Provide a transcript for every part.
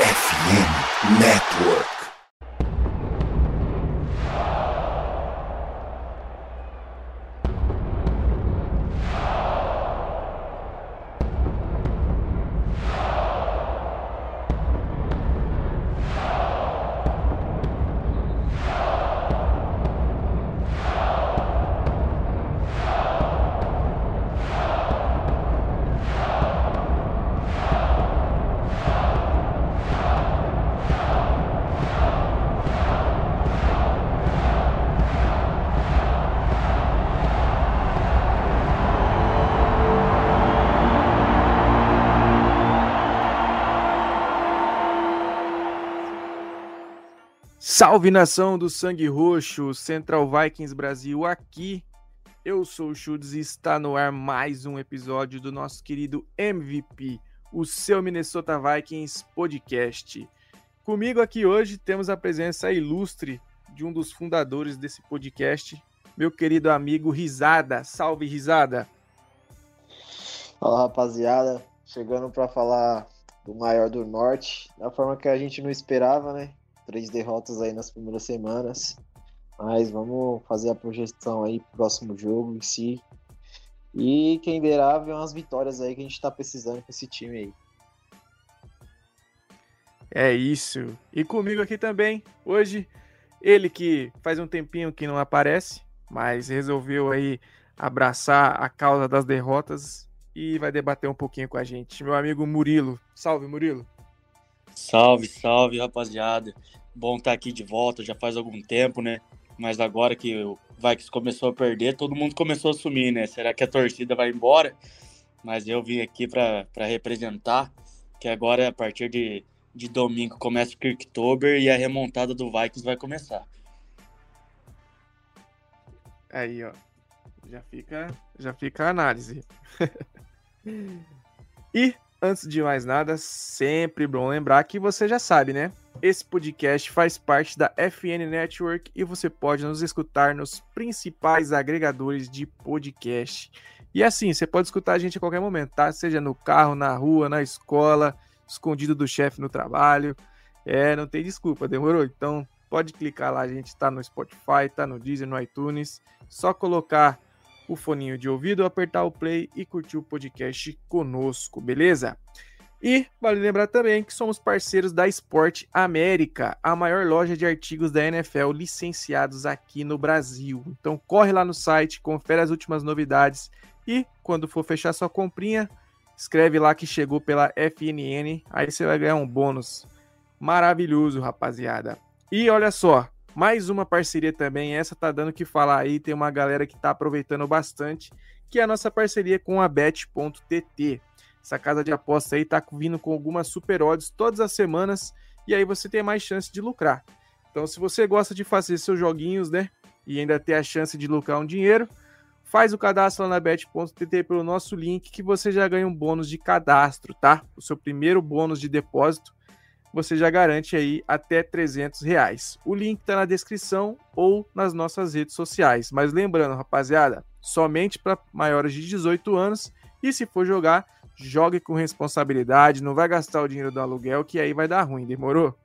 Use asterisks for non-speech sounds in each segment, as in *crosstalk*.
FM Network. Salve nação do Sangue Roxo, Central Vikings Brasil aqui. Eu sou o Chudes e está no ar mais um episódio do nosso querido MVP, o seu Minnesota Vikings podcast. Comigo aqui hoje temos a presença ilustre de um dos fundadores desse podcast, meu querido amigo Risada. Salve Risada. Fala rapaziada, chegando para falar do maior do norte, da forma que a gente não esperava, né? Três derrotas aí nas primeiras semanas. Mas vamos fazer a projeção aí pro próximo jogo em si. E quem dera ver umas vitórias aí que a gente tá precisando com esse time aí. É isso. E comigo aqui também, hoje, ele que faz um tempinho que não aparece, mas resolveu aí abraçar a causa das derrotas e vai debater um pouquinho com a gente. Meu amigo Murilo. Salve, Murilo. Salve, salve, rapaziada. Bom estar tá aqui de volta, já faz algum tempo, né? Mas agora que o Vikings começou a perder, todo mundo começou a sumir, né? Será que a torcida vai embora? Mas eu vim aqui para representar, que agora, a partir de, de domingo, começa o Kirktober e a remontada do Vikings vai começar. Aí, ó. Já fica, já fica a análise. *laughs* e, antes de mais nada, sempre bom lembrar que você já sabe, né? Esse podcast faz parte da FN Network e você pode nos escutar nos principais agregadores de podcast. E assim, você pode escutar a gente a qualquer momento, tá? Seja no carro, na rua, na escola, escondido do chefe no trabalho. É, não tem desculpa, demorou? Então pode clicar lá, a gente tá no Spotify, tá no Deezer, no iTunes. Só colocar o foninho de ouvido, apertar o play e curtir o podcast conosco, beleza? E vale lembrar também que somos parceiros da Sport América, a maior loja de artigos da NFL licenciados aqui no Brasil. Então corre lá no site, confere as últimas novidades e quando for fechar sua comprinha, escreve lá que chegou pela FNN, aí você vai ganhar um bônus maravilhoso, rapaziada. E olha só, mais uma parceria também, essa tá dando que falar aí, tem uma galera que tá aproveitando bastante, que é a nossa parceria com a bet.tt. Essa casa de aposta aí tá vindo com algumas super odds todas as semanas e aí você tem mais chance de lucrar. Então, se você gosta de fazer seus joguinhos, né, e ainda ter a chance de lucrar um dinheiro, faz o cadastro lá na bet.tt pelo nosso link que você já ganha um bônus de cadastro, tá? O seu primeiro bônus de depósito você já garante aí até 300 reais. O link tá na descrição ou nas nossas redes sociais. Mas lembrando, rapaziada, somente para maiores de 18 anos e se for jogar jogue com responsabilidade, não vai gastar o dinheiro do aluguel, que aí vai dar ruim, demorou?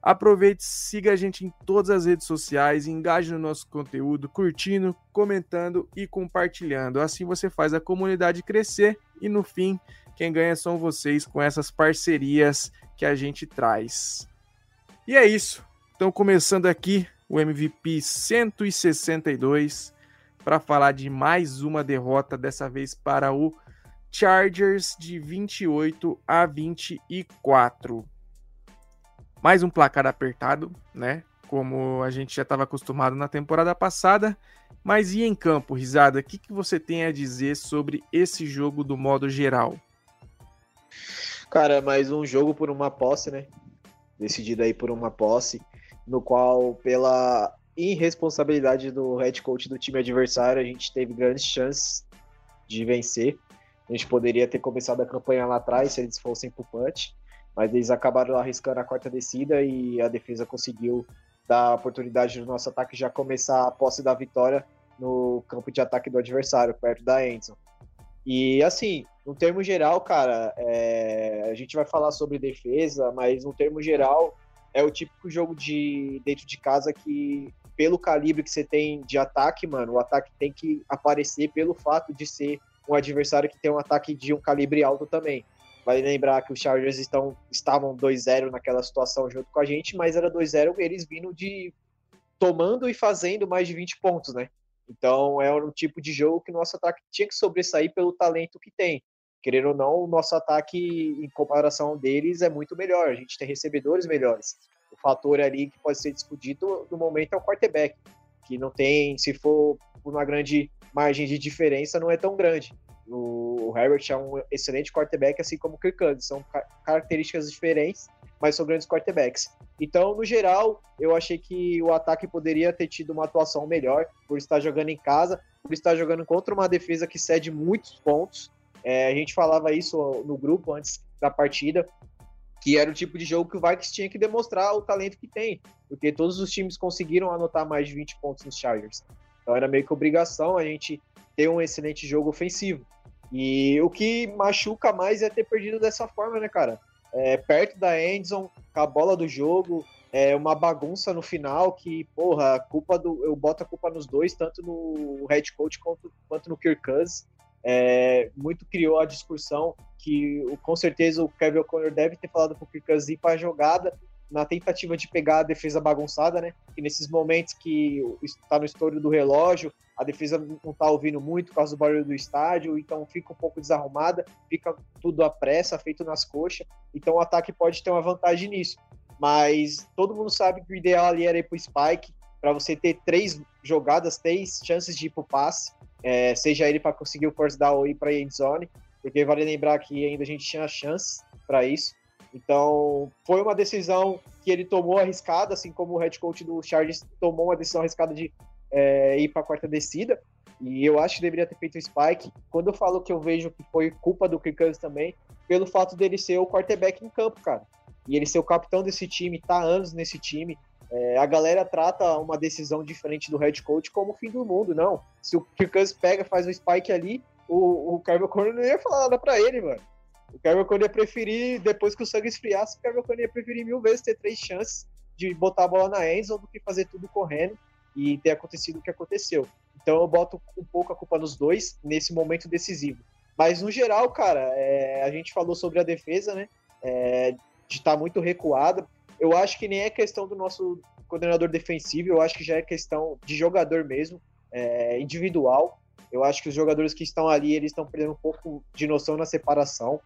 Aproveite, siga a gente em todas as redes sociais, engaje no nosso conteúdo, curtindo, comentando e compartilhando. Assim você faz a comunidade crescer e no fim, quem ganha são vocês com essas parcerias que a gente traz. E é isso. Então, começando aqui o MVP 162 para falar de mais uma derrota, dessa vez para o Chargers de 28 a 24. Mais um placar apertado, né? Como a gente já estava acostumado na temporada passada. Mas e em campo, Risada? O que, que você tem a dizer sobre esse jogo do modo geral? Cara, mais um jogo por uma posse, né? Decidido aí por uma posse, no qual, pela irresponsabilidade do head coach do time adversário, a gente teve grandes chances de vencer. A gente poderia ter começado a campanha lá atrás se eles fossem pro punch, mas eles acabaram arriscando a quarta descida e a defesa conseguiu dar a oportunidade do nosso ataque já começar a posse da vitória no campo de ataque do adversário, perto da Enzo. E assim, no termo geral, cara, é... a gente vai falar sobre defesa, mas no termo geral é o típico jogo de dentro de casa que, pelo calibre que você tem de ataque, mano, o ataque tem que aparecer pelo fato de ser um adversário que tem um ataque de um calibre alto também. Vale lembrar que os Chargers estão, estavam 2-0 naquela situação junto com a gente, mas era 2-0 eles vindo de tomando e fazendo mais de 20 pontos, né? Então é um tipo de jogo que o nosso ataque tinha que sobressair pelo talento que tem. Querendo ou não, o nosso ataque, em comparação deles, é muito melhor. A gente tem recebedores melhores. O fator ali que pode ser discutido no momento é o quarterback, que não tem, se for uma grande margem de diferença, não é tão grande. O Herbert é um excelente quarterback, assim como o Kirk Cousins. São características diferentes, mas são grandes quarterbacks. Então, no geral, eu achei que o ataque poderia ter tido uma atuação melhor por estar jogando em casa, por estar jogando contra uma defesa que cede muitos pontos. É, a gente falava isso no grupo antes da partida, que era o tipo de jogo que o Vikings tinha que demonstrar o talento que tem, porque todos os times conseguiram anotar mais de 20 pontos nos Chargers. Então era meio que obrigação a gente ter um excelente jogo ofensivo. E o que machuca mais é ter perdido dessa forma, né, cara? É, perto da Endzone, com a bola do jogo, é uma bagunça no final que, porra, culpa do. Eu boto a culpa nos dois, tanto no head coach quanto, quanto no Kirk Cousins. É, muito criou a discussão que com certeza o Kevin O'Connor deve ter falado pro Kirk Cousins ir para a jogada na tentativa de pegar a defesa bagunçada, né? E nesses momentos que está no estouro do relógio, a defesa não está ouvindo muito por causa do barulho do estádio, então fica um pouco desarrumada, fica tudo à pressa, feito nas coxas, então o ataque pode ter uma vantagem nisso. Mas todo mundo sabe que o ideal ali era ir pro Spike, para você ter três jogadas, três chances de ir pro passe, é, seja ele para conseguir o first down ou ir para a zone, porque vale lembrar que ainda a gente tinha chance para isso. Então, foi uma decisão que ele tomou arriscada, assim como o head coach do Chargers tomou uma decisão arriscada de é, ir para a quarta descida. E eu acho que deveria ter feito o spike. Quando eu falo que eu vejo que foi culpa do Kirk também, pelo fato dele ser o quarterback em campo, cara. E ele ser o capitão desse time, tá há anos nesse time. É, a galera trata uma decisão diferente do head coach como o fim do mundo, não. Se o Kirk pega, faz o spike ali, o, o Carver Corner não ia falar nada para ele, mano. O Kevin O'Connor ia preferir, depois que o sangue esfriasse, o Kevin O'Connor ia preferir mil vezes ter três chances de botar a bola na endzone do que fazer tudo correndo e ter acontecido o que aconteceu. Então eu boto um pouco a culpa nos dois nesse momento decisivo. Mas no geral, cara, é, a gente falou sobre a defesa, né? É, de estar tá muito recuada. Eu acho que nem é questão do nosso coordenador defensivo, eu acho que já é questão de jogador mesmo, é, individual. Eu acho que os jogadores que estão ali, eles estão perdendo um pouco de noção na separação.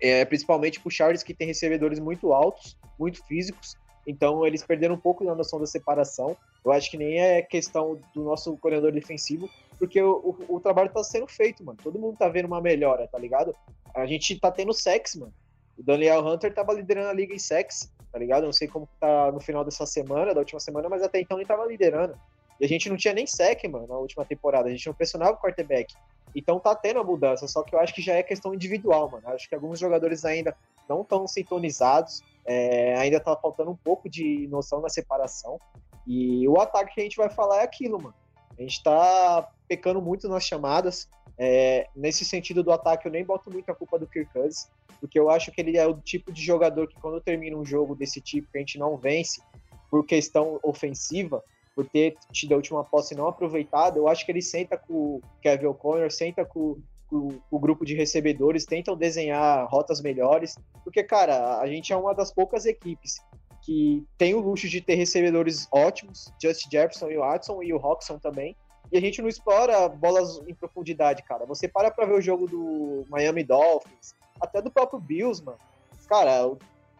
É, principalmente pro Charles, que tem recebedores muito altos, muito físicos. Então, eles perderam um pouco da noção da separação. Eu acho que nem é questão do nosso coordenador defensivo, porque o, o, o trabalho tá sendo feito, mano. Todo mundo tá vendo uma melhora, tá ligado? A gente tá tendo sex, mano. O Daniel Hunter tava liderando a liga em sex, tá ligado? Eu não sei como tá no final dessa semana, da última semana, mas até então ele tava liderando. E a gente não tinha nem sec, mano, na última temporada. A gente não pressionava o quarterback. Então tá tendo a mudança, só que eu acho que já é questão individual, mano. Acho que alguns jogadores ainda não estão sintonizados, é, ainda tá faltando um pouco de noção na separação. E o ataque que a gente vai falar é aquilo, mano. A gente tá pecando muito nas chamadas. É, nesse sentido do ataque, eu nem boto muito a culpa do Kirk Cousins, porque eu acho que ele é o tipo de jogador que quando termina um jogo desse tipo que a gente não vence por questão ofensiva, por ter tido a última posse não aproveitada, eu acho que ele senta com o Kevin O'Connor, senta com, com, o grupo de recebedores, tentam desenhar rotas melhores, porque, cara, a gente é uma das poucas equipes que tem o luxo de ter recebedores ótimos, Justin Jefferson e o Watson e o Roxon também, e a gente não explora bolas em profundidade, cara. Você para pra ver o jogo do Miami Dolphins, até do próprio Bills, mano. Cara,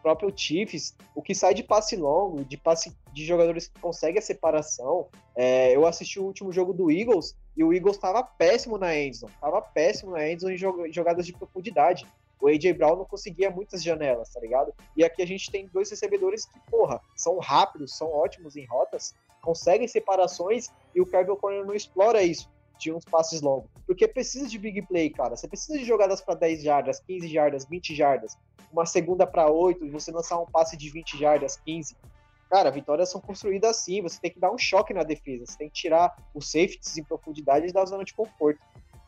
próprio Chiefs, o que sai de passe longo, de passe de jogadores que conseguem a separação. É, eu assisti o último jogo do Eagles e o Eagles estava péssimo na endzone, estava péssimo na endzone em jogadas de profundidade. O AJ Brown não conseguia muitas janelas, tá ligado? E aqui a gente tem dois recebedores que, porra, são rápidos, são ótimos em rotas, conseguem separações e o Kevin O'Connor não explora isso de uns passes longos. Porque precisa de big play, cara. Você precisa de jogadas para 10 jardas, 15 jardas, 20 jardas uma segunda para oito, você lançar um passe de 20 jardas, 15. Cara, vitórias são construídas assim, você tem que dar um choque na defesa, você tem que tirar os safeties em profundidade da zona de conforto.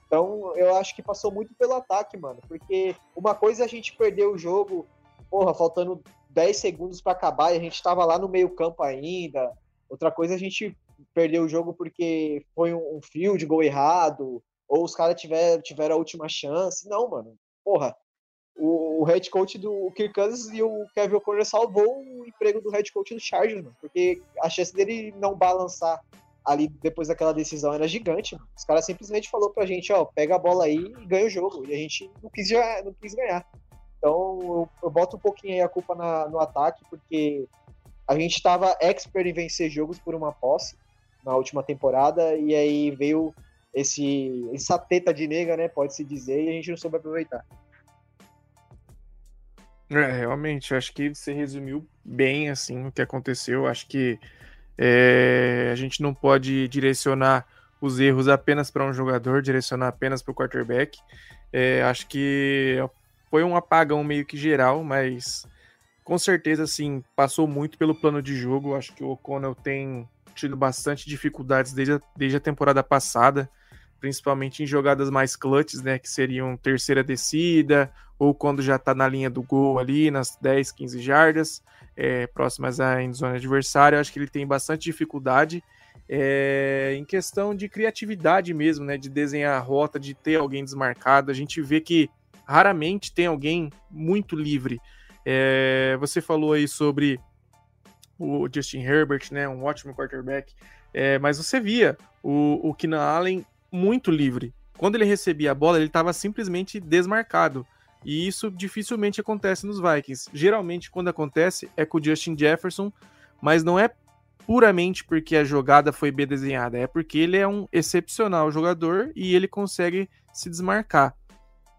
Então, eu acho que passou muito pelo ataque, mano. Porque uma coisa é a gente perder o jogo, porra, faltando 10 segundos para acabar e a gente tava lá no meio-campo ainda. Outra coisa é a gente perder o jogo porque foi um, um field gol errado, ou os caras tiveram, tiveram a última chance. Não, mano. Porra, o, o head coach do Kirk Cousins e o Kevin O'Connor salvou o emprego do head coach do Chargers, mano, porque a chance dele não balançar ali depois daquela decisão era gigante. Mano. Os caras simplesmente falou pra gente, ó, pega a bola aí e ganha o jogo. E a gente não quis, não quis ganhar. Então eu, eu boto um pouquinho aí a culpa na, no ataque, porque a gente estava expert em vencer jogos por uma posse na última temporada, e aí veio esse essa teta de nega, né, pode-se dizer, e a gente não soube aproveitar. É, realmente, acho que você resumiu bem assim o que aconteceu. Acho que é, a gente não pode direcionar os erros apenas para um jogador, direcionar apenas para o quarterback. É, acho que foi um apagão meio que geral, mas com certeza, assim, passou muito pelo plano de jogo. Acho que o O'Connell tem tido bastante dificuldades desde a, desde a temporada passada, principalmente em jogadas mais clutches, né, que seriam terceira descida, ou quando já está na linha do gol ali, nas 10, 15 jardas é, próximas à zona adversária. Acho que ele tem bastante dificuldade é, em questão de criatividade mesmo, né? De desenhar a rota, de ter alguém desmarcado. A gente vê que raramente tem alguém muito livre. É, você falou aí sobre o Justin Herbert, né? Um ótimo quarterback. É, mas você via o, o Keenan Allen muito livre. Quando ele recebia a bola, ele estava simplesmente desmarcado. E isso dificilmente acontece nos Vikings. Geralmente, quando acontece, é com o Justin Jefferson, mas não é puramente porque a jogada foi bem desenhada, é porque ele é um excepcional jogador e ele consegue se desmarcar.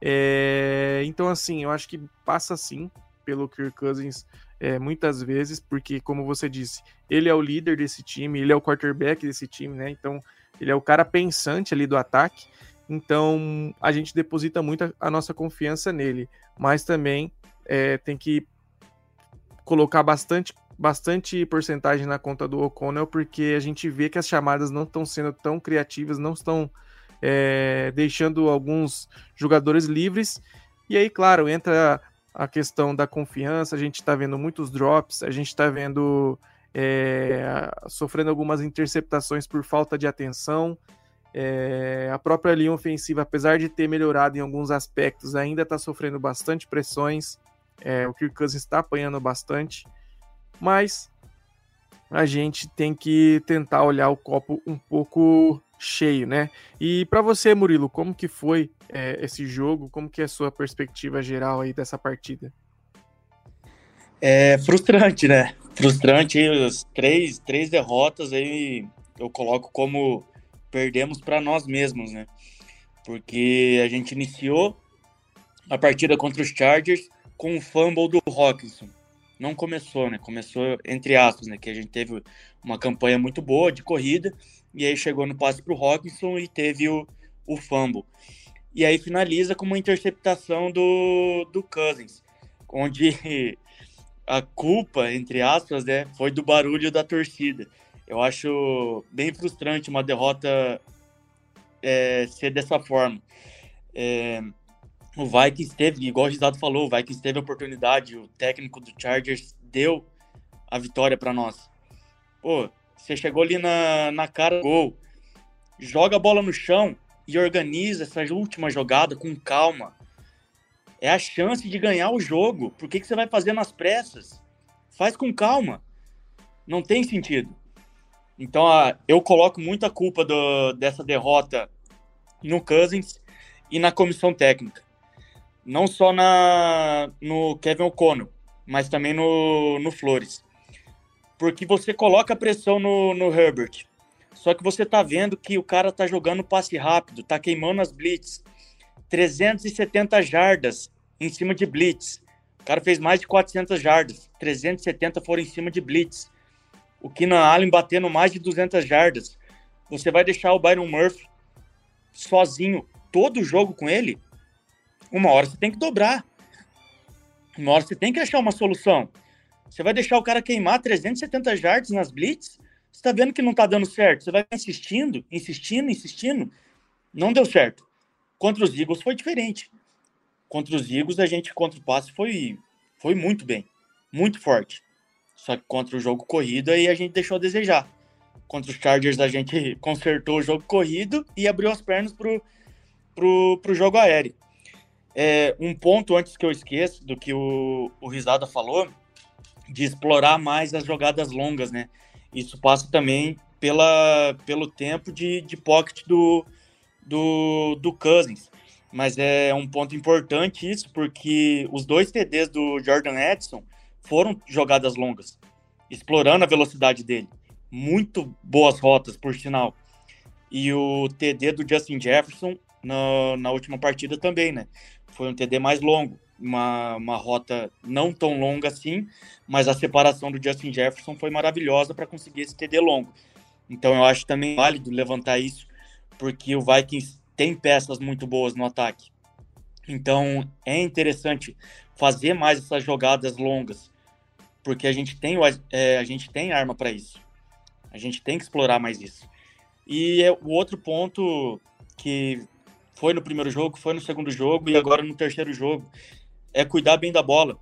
É... Então, assim, eu acho que passa sim pelo Kirk Cousins é, muitas vezes, porque, como você disse, ele é o líder desse time, ele é o quarterback desse time, né? Então, ele é o cara pensante ali do ataque. Então a gente deposita muito a, nossa confiança nele, mas também é, tem que colocar bastante, bastante porcentagem na conta do O'Connell, porque a gente vê que as chamadas não estão sendo tão criativas, não estão é, deixando alguns jogadores livres. E aí, claro, entra a questão da confiança, a gente está vendo muitos drops, a gente está vendo é, sofrendo algumas interceptações por falta de atenção. É, a própria linha ofensiva, apesar de ter melhorado em alguns aspectos, ainda está sofrendo bastante pressões. É, o Kirk Cousins está apanhando bastante, mas a gente tem que tentar olhar o copo um pouco cheio, né? E para você, Murilo, como que foi é, esse jogo? Como que é a sua perspectiva geral aí dessa partida? É frustrante, né? Frustrante, as três, três derrotas aí eu coloco como perdemos para nós mesmos, né? Porque a gente iniciou a partida contra os Chargers com o fumble do Hawkinson. Não começou, né? Começou entre aspas, né? Que a gente teve uma campanha muito boa de corrida e aí chegou no passe para o Hawkinson e teve o, o fumble. E aí finaliza com uma interceptação do, do Cousins, onde a culpa, entre aspas, né, foi do barulho da torcida. Eu acho bem frustrante uma derrota é, ser dessa forma. É, o Vikings teve, igual o Gisado falou, o Vikings teve a oportunidade, o técnico do Chargers deu a vitória para nós. Pô, você chegou ali na, na cara gol, joga a bola no chão e organiza essa última jogada com calma. É a chance de ganhar o jogo. Por que, que você vai fazer nas pressas? Faz com calma. Não tem sentido. Então, eu coloco muita culpa do, dessa derrota no Cousins e na comissão técnica. Não só na, no Kevin O'Connell, mas também no, no Flores. Porque você coloca pressão no, no Herbert. Só que você tá vendo que o cara tá jogando passe rápido, tá queimando as blitz. 370 jardas em cima de blitz. O cara fez mais de 400 jardas. 370 foram em cima de blitz o Keenan Allen batendo mais de 200 jardas. Você vai deixar o Byron Murphy sozinho todo jogo com ele? Uma hora você tem que dobrar. Uma hora você tem que achar uma solução. Você vai deixar o cara queimar 370 jardas nas blitz? Você tá vendo que não tá dando certo. Você vai insistindo, insistindo, insistindo. Não deu certo. Contra os Eagles foi diferente. Contra os Eagles, a gente, contra o passe, foi, foi muito bem. Muito forte. Só que contra o jogo corrido, aí a gente deixou a desejar. Contra os Chargers, a gente *laughs* consertou o jogo corrido e abriu as pernas pro, pro, pro jogo aéreo. É, um ponto antes que eu esqueça do que o, o Risada falou, de explorar mais as jogadas longas, né? Isso passa também pela, pelo tempo de, de pocket do, do, do Cousins. Mas é um ponto importante isso, porque os dois TDs do Jordan Edson foram jogadas longas, explorando a velocidade dele. Muito boas rotas, por sinal. E o TD do Justin Jefferson na, na última partida também, né? Foi um TD mais longo, uma, uma rota não tão longa assim, mas a separação do Justin Jefferson foi maravilhosa para conseguir esse TD longo. Então eu acho também válido levantar isso, porque o Vikings tem peças muito boas no ataque. Então é interessante fazer mais essas jogadas longas, porque a gente tem, é, a gente tem arma para isso. A gente tem que explorar mais isso. E é o outro ponto que foi no primeiro jogo, foi no segundo jogo e agora no terceiro jogo é cuidar bem da bola.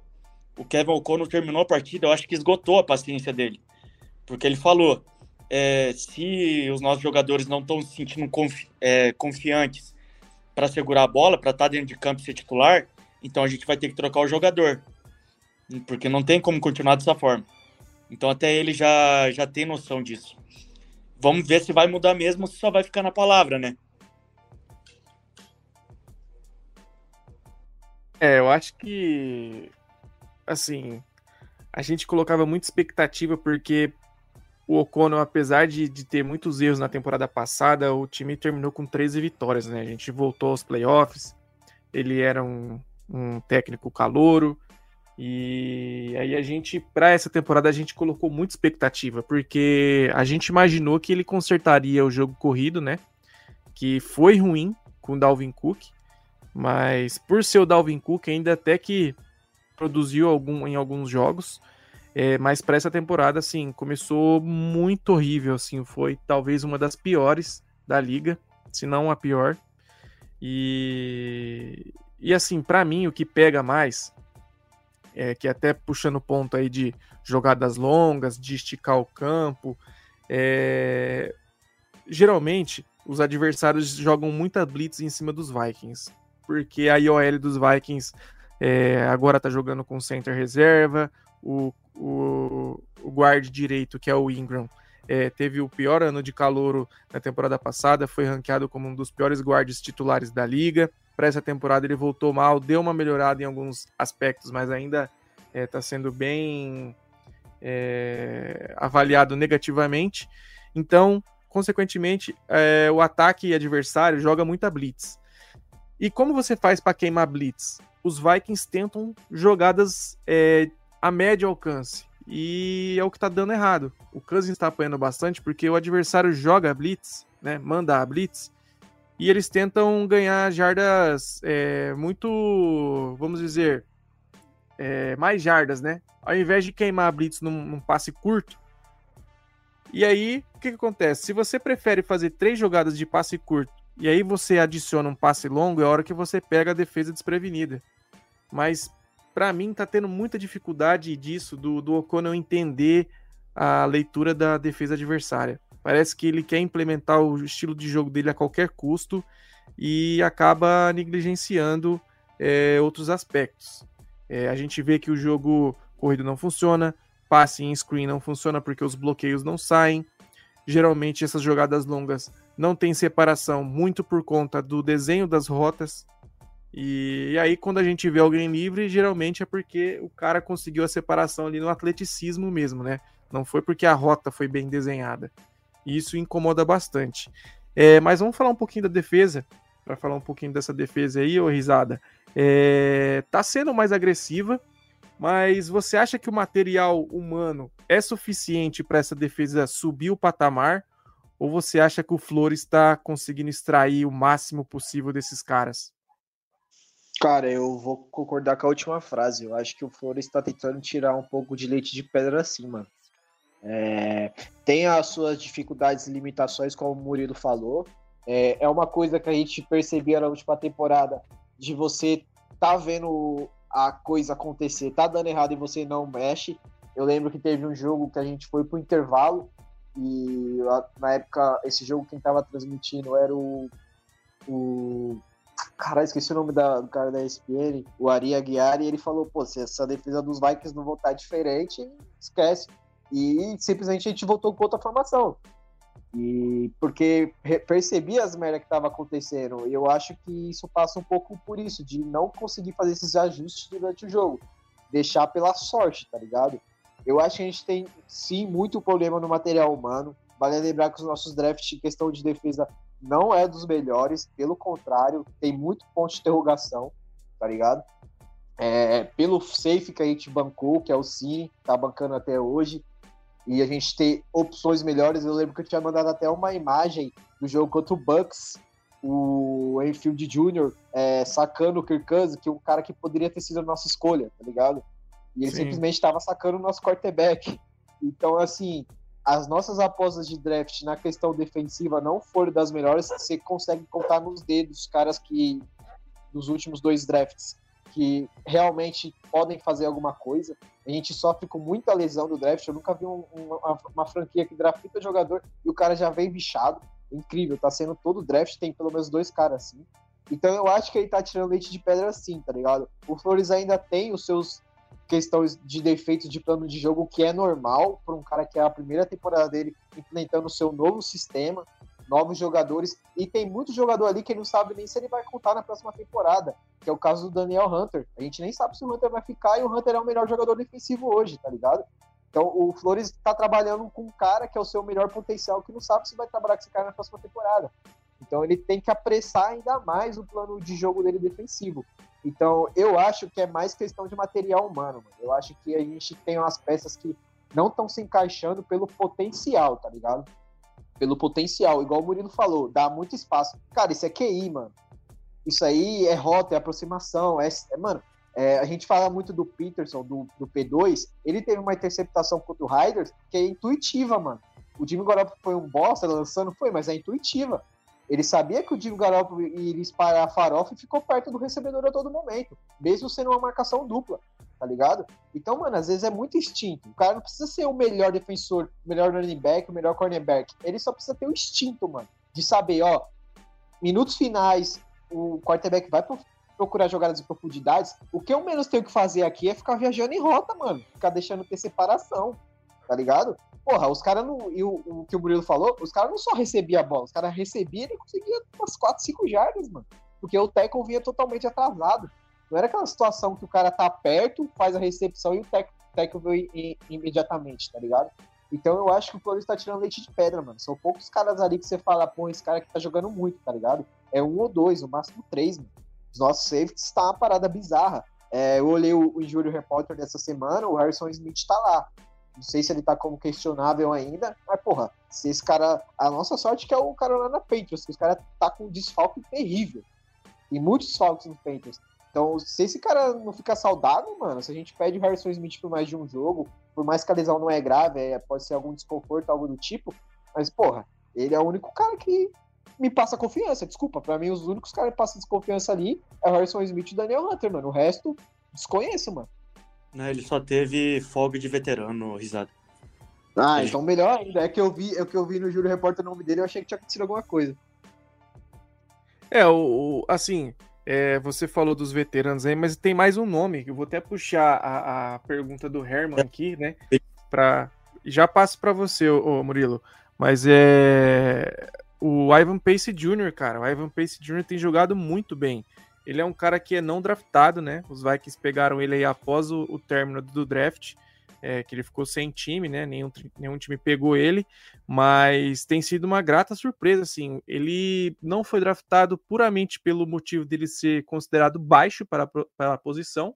O Kevin O'Connell terminou a partida, eu acho que esgotou a paciência dele, porque ele falou: é, se os nossos jogadores não estão se sentindo confi é, confiantes para segurar a bola, para estar tá dentro de campo e ser titular, então a gente vai ter que trocar o jogador, porque não tem como continuar dessa forma. Então até ele já, já tem noção disso. Vamos ver se vai mudar mesmo ou se só vai ficar na palavra, né? É, eu acho que assim, a gente colocava muita expectativa porque o O'Connell, apesar de, de ter muitos erros na temporada passada, o time terminou com 13 vitórias, né? A gente voltou aos playoffs, ele era um, um técnico calouro, e aí a gente, para essa temporada, a gente colocou muita expectativa, porque a gente imaginou que ele consertaria o jogo corrido, né? Que foi ruim com o Dalvin Cook, mas por ser o Dalvin Cook, ainda até que produziu algum, em alguns jogos, é, mas para essa temporada, assim, começou muito horrível, assim, foi talvez uma das piores da liga, se não a pior. E, e assim, para mim, o que pega mais, é que até puxando o ponto aí de jogadas longas, de esticar o campo, é... geralmente os adversários jogam muita blitz em cima dos Vikings, porque a IOL dos Vikings é, agora tá jogando com center reserva, o o, o guard direito, que é o Ingram, é, teve o pior ano de calouro na temporada passada, foi ranqueado como um dos piores guards titulares da liga. Para essa temporada ele voltou mal, deu uma melhorada em alguns aspectos, mas ainda está é, tá sendo bem é, avaliado negativamente. Então, consequentemente, é, o ataque adversário joga muita blitz. E como você faz para queimar blitz? Os Vikings tentam jogadas é, a médio alcance. E é o que tá dando errado. O Cousins está apanhando bastante porque o adversário joga blitz, né? Manda a blitz. E eles tentam ganhar jardas é, muito, vamos dizer, é, mais jardas, né? Ao invés de queimar a blitz num, num passe curto. E aí, o que, que acontece? Se você prefere fazer três jogadas de passe curto e aí você adiciona um passe longo, é a hora que você pega a defesa desprevenida. Mas para mim tá tendo muita dificuldade disso do, do O'Connell entender a leitura da defesa adversária. Parece que ele quer implementar o estilo de jogo dele a qualquer custo e acaba negligenciando é, outros aspectos. É, a gente vê que o jogo corrido não funciona, passe em screen não funciona porque os bloqueios não saem. Geralmente essas jogadas longas não têm separação, muito por conta do desenho das rotas. E, e, aí, quando a gente vê alguém livre, geralmente é porque o cara conseguiu a separação ali no atleticismo mesmo, né? Não foi porque a rota foi bem desenhada. E isso incomoda bastante. É, mas vamos falar um pouquinho da defesa, para falar um pouquinho dessa defesa aí, ô Risada. É, tá sendo mais agressiva, mas você acha que o material humano é suficiente para essa defesa subir o patamar? Ou você acha que o Flores está conseguindo extrair o máximo possível desses caras? Cara, eu vou concordar com a última frase. Eu acho que o Flores está tentando tirar um pouco de leite de pedra mano. É, tem as suas dificuldades e limitações, como o Murilo falou. É, é uma coisa que a gente percebia na última temporada, de você tá vendo a coisa acontecer, tá dando errado e você não mexe. Eu lembro que teve um jogo que a gente foi pro intervalo e na época esse jogo quem tava transmitindo era o, o Caralho, esqueci o nome da, do cara da ESPN, o Ari Aguiar, e ele falou, pô, se essa defesa dos Vikings não voltar diferente, esquece. E simplesmente a gente voltou com outra formação. E porque percebi as merdas que estavam acontecendo. E eu acho que isso passa um pouco por isso, de não conseguir fazer esses ajustes durante o jogo. Deixar pela sorte, tá ligado? Eu acho que a gente tem sim muito problema no material humano. Vale lembrar que os nossos drafts em questão de defesa não é dos melhores, pelo contrário, tem muito ponto de interrogação, tá ligado? É, pelo safe que a gente bancou, que é o Cine, tá bancando até hoje, e a gente ter opções melhores. Eu lembro que eu tinha mandado até uma imagem do jogo contra o Bucks, o Enfield Jr. É, sacando o Kirk Cousins, que é um cara que poderia ter sido a nossa escolha, tá ligado? E ele Sim. simplesmente estava sacando o nosso quarterback. Então, assim, as nossas apostas de draft na questão defensiva não foram das melhores, você consegue contar nos dedos os caras que nos últimos dois drafts que realmente podem fazer alguma coisa. A gente sofre com muita lesão do draft. Eu nunca vi um, uma, uma, franquia que drafta jogador e o cara já vem bichado. Incrível, tá sendo todo draft, tem pelo menos dois caras assim. Então eu acho que ele tá tirando leite de pedra assim, tá ligado? O Flores ainda tem os seus questões de defeitos de plano de jogo, que é normal para um cara que é a primeira temporada dele implementando o seu novo sistema, novos jogadores, e tem muito jogador ali que não sabe nem se ele vai contar na próxima temporada, que é o caso do Daniel Hunter. A gente nem sabe se o Hunter vai ficar e o Hunter é o melhor jogador defensivo hoje, tá ligado? Então o Flores está trabalhando com um cara que é o seu melhor potencial, que não sabe se vai trabalhar com esse cara na próxima temporada. Então ele tem que apressar ainda mais o plano de jogo dele defensivo. Então, eu acho que é mais questão de material humano, mano. Eu acho que a gente tem umas peças que não estão se encaixando pelo potencial, tá ligado? Pelo potencial, igual o Murilo falou, dá muito espaço. Cara, isso é QI, mano. Isso aí é rota, é aproximação, é, é mano. É, a gente fala muito do Peterson, do, do P2, ele teve uma interceptação contra o Riders que é intuitiva, mano. O Jimmy Garoppolo foi um bosta lançando, foi, mas é intuitiva. Ele sabia que o Jimmy Garoppolo iria espalhar a farofa e ficou perto do recebedor a todo momento, mesmo sendo uma marcação dupla, tá ligado? Então, mano, às vezes é muito instinto. O cara não precisa ser o melhor defensor, o melhor running back, o melhor cornerback. Ele só precisa ter o instinto, mano, de saber, ó, minutos finais, o quarterback vai procurar jogadas de profundidades. O que eu menos tenho que fazer aqui é ficar viajando em rota, mano. Ficar deixando ter separação, tá ligado? Porra, os caras não. E o, o, que o Murilo falou, os caras não só recebiam a bola, os caras recebiam e conseguiam umas 4, 5 jardas, mano. Porque o tackle vinha totalmente atrasado. Não era aquela situação que o cara tá perto, faz a recepção e o tackle veio imediatamente, tá ligado? Então eu acho que o Flores tá tirando leite de pedra, mano. São poucos caras ali que você fala, pô, esse cara que tá jogando muito, tá ligado? É um ou dois, no máximo três, mano. Os nossos safeties tá uma parada bizarra. É, eu olhei o, o Injury Reporter dessa semana, o Harrison Smith tá lá. Não sei se ele tá como questionável ainda, mas, porra, se esse cara. A nossa sorte é que é o Carolina Panthers, que os caras tá com um desfalque terrível. E muitos desfalques no Panthers. Então, se esse cara não ficar saudável, mano, se a gente pede o Harrison Smith por mais de um jogo, por mais que a lesão não é grave, é, pode ser algum desconforto, algo do tipo, mas, porra, ele é o único cara que me passa confiança. Desculpa, para mim, os únicos caras que passam desconfiança ali é o Harrison Smith e o Daniel Hunter, mano. O resto, desconheço, mano. Né, ele só teve folga de veterano, risada. Ah, então melhor ainda. É que eu vi, é que eu vi no Júlio Repórter o nome dele, eu achei que tinha acontecido alguma coisa. É, o, o assim, é, você falou dos veteranos aí, mas tem mais um nome. Eu vou até puxar a, a pergunta do Herman aqui, né? Pra, já passo para você, ô, Murilo. Mas é o Ivan Pace Jr., cara. O Ivan Pace Jr. tem jogado muito bem. Ele é um cara que é não draftado, né? Os Vikings pegaram ele aí após o, o término do draft, é, que ele ficou sem time, né? Nenhum, nenhum time pegou ele, mas tem sido uma grata surpresa, assim. Ele não foi draftado puramente pelo motivo dele ser considerado baixo para, para a posição,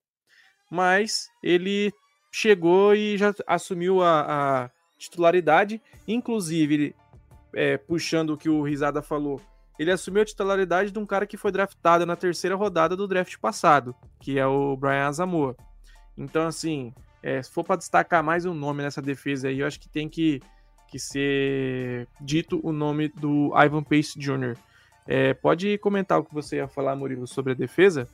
mas ele chegou e já assumiu a, a titularidade, inclusive, é, puxando o que o Risada falou, ele assumiu a titularidade de um cara que foi draftado na terceira rodada do draft passado, que é o Brian Asamoah. Então, assim, é, se for para destacar mais um nome nessa defesa aí, eu acho que tem que, que ser dito o nome do Ivan Pace Jr. É, pode comentar o que você ia falar, Murilo, sobre a defesa?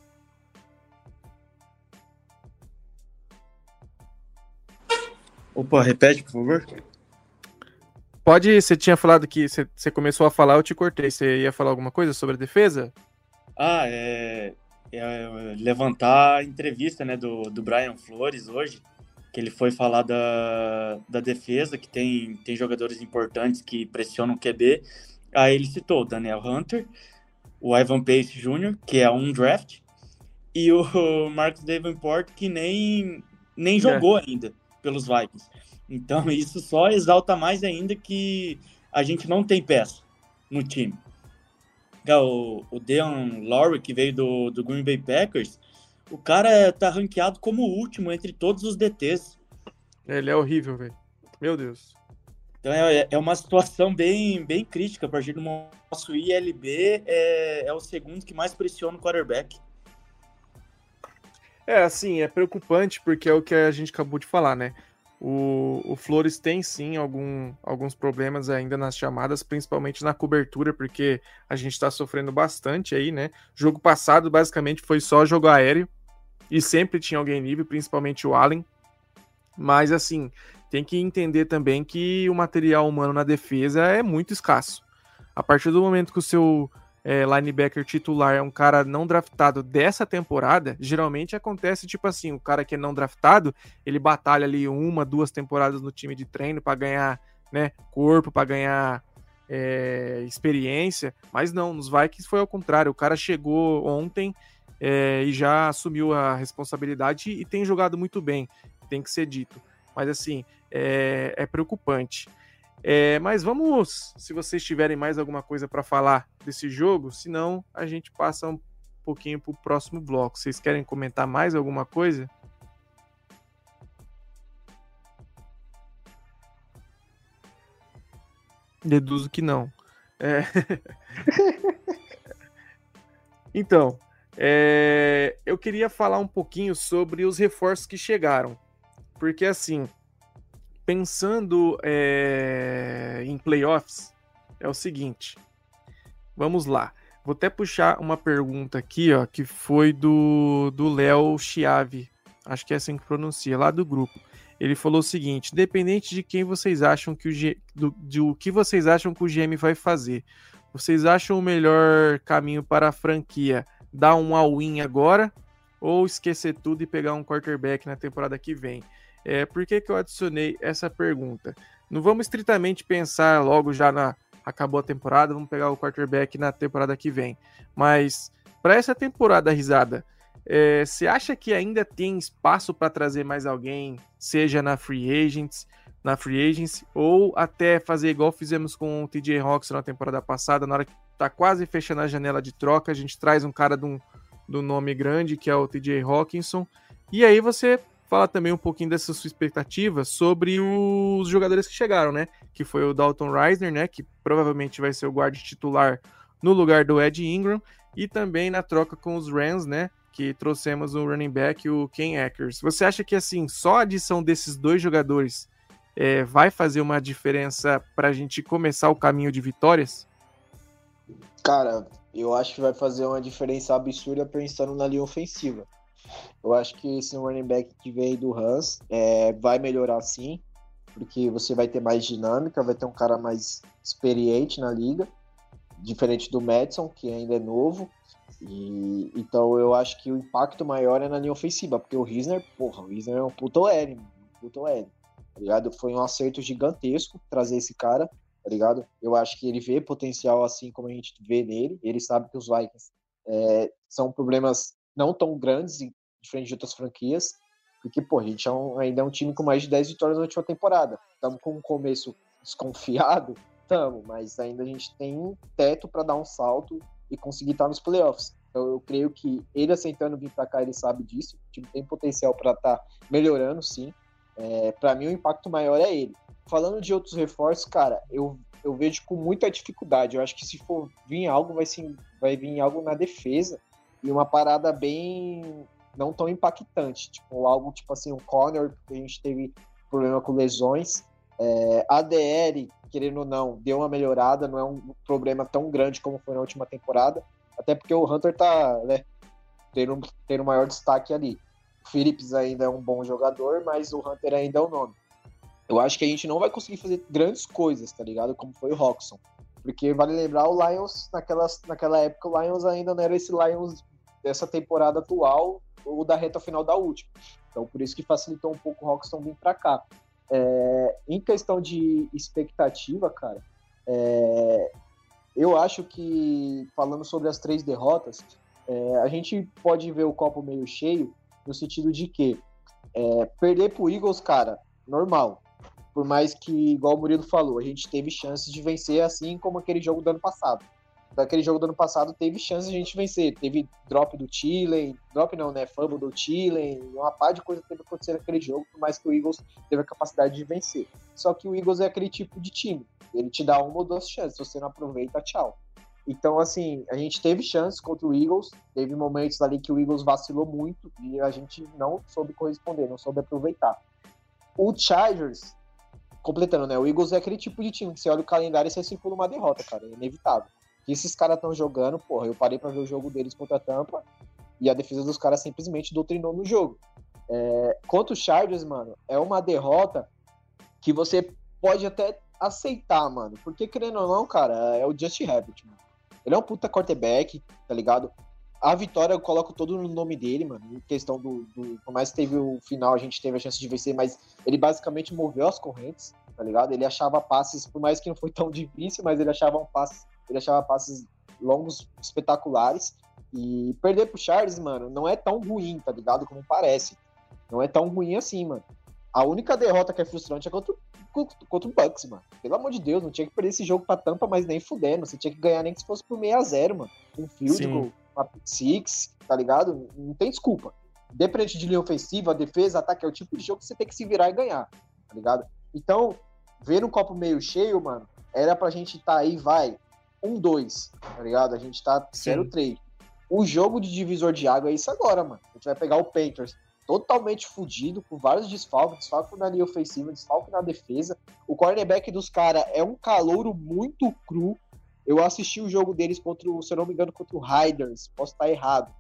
Opa, repete, por favor. Pode, você tinha falado que você, você começou a falar, eu te cortei. Você ia falar alguma coisa sobre a defesa? Ah, é, é levantar a entrevista né, do, do Brian Flores hoje, que ele foi falar da, da defesa, que tem, tem jogadores importantes que pressionam o QB. Aí ele citou o Daniel Hunter, o Ivan Pace Jr., que é um draft, e o *laughs* Marcus Davenport, que nem, nem jogou é. ainda pelos Vikings. Então *laughs* isso só exalta mais ainda que a gente não tem peça no time. O, o Deon Lowry, que veio do, do Green Bay Packers, o cara tá ranqueado como o último entre todos os DTs. Ele é horrível, velho. Meu Deus. Então é, é uma situação bem, bem crítica. A partir do nosso ILB, é, é o segundo que mais pressiona o quarterback. É, assim, é preocupante porque é o que a gente acabou de falar, né? O, o Flores tem sim algum, alguns problemas ainda nas chamadas, principalmente na cobertura, porque a gente está sofrendo bastante aí, né? Jogo passado, basicamente, foi só jogo aéreo e sempre tinha alguém livre, principalmente o Allen. Mas, assim, tem que entender também que o material humano na defesa é muito escasso. A partir do momento que o seu é, linebacker titular é um cara não draftado dessa temporada, geralmente acontece tipo assim, o cara que é não draftado, ele batalha ali uma, duas temporadas no time de treino para ganhar né, corpo, para ganhar é, experiência, mas não, nos Vikings foi ao contrário, o cara chegou ontem é, e já assumiu a responsabilidade e tem jogado muito bem, tem que ser dito. Mas assim, é, é preocupante. É, mas vamos, se vocês tiverem mais alguma coisa para falar desse jogo, senão a gente passa um pouquinho para o próximo bloco. Vocês querem comentar mais alguma coisa? Deduzo que não. É... *laughs* então, é... eu queria falar um pouquinho sobre os reforços que chegaram. Porque assim, pensando é, em playoffs, é o seguinte. Vamos lá. Vou até puxar uma pergunta aqui, ó, que foi do Léo Chiave. Acho que é assim que pronuncia, lá do grupo. Ele falou o seguinte: independente de quem vocês acham que o G, do, que vocês acham que o GM vai fazer, vocês acham o melhor caminho para a franquia dar um all-in agora ou esquecer tudo e pegar um quarterback na temporada que vem? É, por que, que eu adicionei essa pergunta? Não vamos estritamente pensar logo já na. Acabou a temporada, vamos pegar o quarterback na temporada que vem. Mas, para essa temporada, risada, é, você acha que ainda tem espaço para trazer mais alguém, seja na Free Agents, na Free Agents, ou até fazer igual fizemos com o TJ Hawks na temporada passada, na hora que tá quase fechando a janela de troca, a gente traz um cara de um, do nome grande, que é o TJ Hawkinson, e aí você fala também um pouquinho dessa sua expectativa sobre os jogadores que chegaram, né? Que foi o Dalton Reisner, né? Que provavelmente vai ser o guarda titular no lugar do Ed Ingram. E também na troca com os Rams, né? Que trouxemos o running back, o Ken Akers. Você acha que, assim, só a adição desses dois jogadores é, vai fazer uma diferença para a gente começar o caminho de vitórias? Cara, eu acho que vai fazer uma diferença absurda pensando na linha ofensiva. Eu acho que esse running back que veio do Hans é, vai melhorar sim, porque você vai ter mais dinâmica, vai ter um cara mais experiente na liga, diferente do Madison, que ainda é novo. E, então eu acho que o impacto maior é na linha ofensiva, porque o Risner, porra, o Risner é um puto L, um puto L, tá ligado? Foi um acerto gigantesco trazer esse cara, tá ligado? Eu acho que ele vê potencial assim como a gente vê nele, ele sabe que os Vikings é, são problemas não tão grandes, diferente de outras franquias, porque, pô, a gente é um, ainda é um time com mais de 10 vitórias na última temporada. Estamos com um começo desconfiado, *laughs* estamos, mas ainda a gente tem um teto para dar um salto e conseguir estar nos playoffs. Então eu creio que ele aceitando vir para cá, ele sabe disso. O time tem potencial para estar tá melhorando, sim. É, para mim, o impacto maior é ele. Falando de outros reforços, cara, eu, eu vejo com muita dificuldade. Eu acho que se for vir algo, vai, sim, vai vir algo na defesa e uma parada bem não tão impactante, tipo algo tipo assim, corner, que a gente teve problema com lesões, é, ADL, querendo ou não, deu uma melhorada, não é um problema tão grande como foi na última temporada, até porque o Hunter tá, né, tendo, tendo maior destaque ali. O Phillips ainda é um bom jogador, mas o Hunter ainda é o nome. Eu acho que a gente não vai conseguir fazer grandes coisas, tá ligado? Como foi o Roxon. Porque vale lembrar, o Lions, naquela, naquela época, o Lions ainda não era esse Lions dessa temporada atual ou da reta final da última. Então, por isso que facilitou um pouco o Roxton vir para cá. É, em questão de expectativa, cara, é, eu acho que, falando sobre as três derrotas, é, a gente pode ver o copo meio cheio no sentido de que é, perder pro Eagles, cara, normal. Por mais que, igual o Murilo falou, a gente teve chances de vencer assim como aquele jogo do ano passado. Daquele jogo do ano passado teve chances de a gente vencer. Teve drop do Thielen, drop não, né? Fumble do Thielen, uma par de coisa teve acontecer naquele jogo, por mais que o Eagles teve a capacidade de vencer. Só que o Eagles é aquele tipo de time. Ele te dá uma ou duas chances, você não aproveita, tchau. Então, assim, a gente teve chances contra o Eagles, teve momentos ali que o Eagles vacilou muito e a gente não soube corresponder, não soube aproveitar. O Chargers completando, né? O Eagles é aquele tipo de time que você olha o calendário e você circula uma derrota, cara. É inevitável. E esses caras estão jogando, porra, eu parei para ver o jogo deles contra a Tampa e a defesa dos caras simplesmente doutrinou no jogo. É, contra o Chargers, mano, é uma derrota que você pode até aceitar, mano. Porque, querendo ou não, cara, é o Justin Herbert, mano. Ele é um puta quarterback, tá ligado? A vitória eu coloco todo no nome dele, mano. Em questão do, do. Por mais que teve o final, a gente teve a chance de vencer, mas ele basicamente moveu as correntes, tá ligado? Ele achava passes, por mais que não foi tão *laughs* difícil, mas ele achava um passe, ele achava passes longos espetaculares. E perder pro Charles, mano, não é tão ruim, tá ligado? Como parece. Não é tão ruim assim, mano. A única derrota que é frustrante é contra, contra o Bucks, mano. Pelo amor de Deus, não tinha que perder esse jogo pra tampa, mas nem fudendo. Você tinha que ganhar nem que se fosse por 6x0, mano. Um field goal uma six, tá ligado? Não tem desculpa. Dependente de linha ofensiva, defesa, ataque, é o tipo de jogo que você tem que se virar e ganhar, tá ligado? Então, ver um copo meio cheio, mano, era pra gente tá aí, vai, um, dois, tá ligado? A gente tá 0-3. O jogo de divisor de água é isso agora, mano. A gente vai pegar o Panthers totalmente fudido, com vários desfalques, desfalque na linha ofensiva, desfalque na defesa. O cornerback dos caras é um calouro muito cru, eu assisti o jogo deles contra, o, se eu não me engano, contra o Riders, posso estar errado.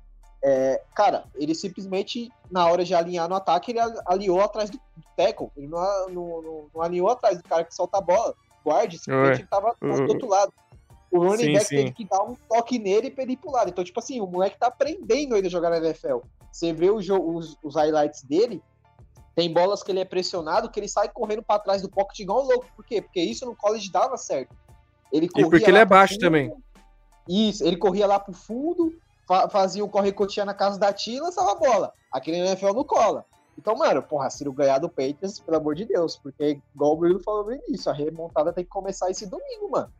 É, cara, ele simplesmente, na hora de alinhar no ataque, ele aliou atrás do tackle. Ele não, não, não, não alinhou atrás do cara que solta a bola. Guarde, simplesmente ele tava do outro lado. O running sim, back sim. teve que dar um toque nele pra ele ir pro lado. Então, tipo assim, o moleque tá aprendendo ainda a jogar na NFL. Você vê o jogo, os, os highlights dele, tem bolas que ele é pressionado, que ele sai correndo para trás do pocket igual um louco. Por quê? Porque isso no college dava certo. Ele e porque ele é baixo fundo, também. Isso, ele corria lá pro fundo, fazia o corre-cotinha na casa da tia e lançava a bola. Aquele NFL não cola. Então, mano, porra, Ciro ganhar do Patriots, pelo amor de Deus, porque, igual o Bruno falou no início, a remontada tem que começar esse domingo, mano.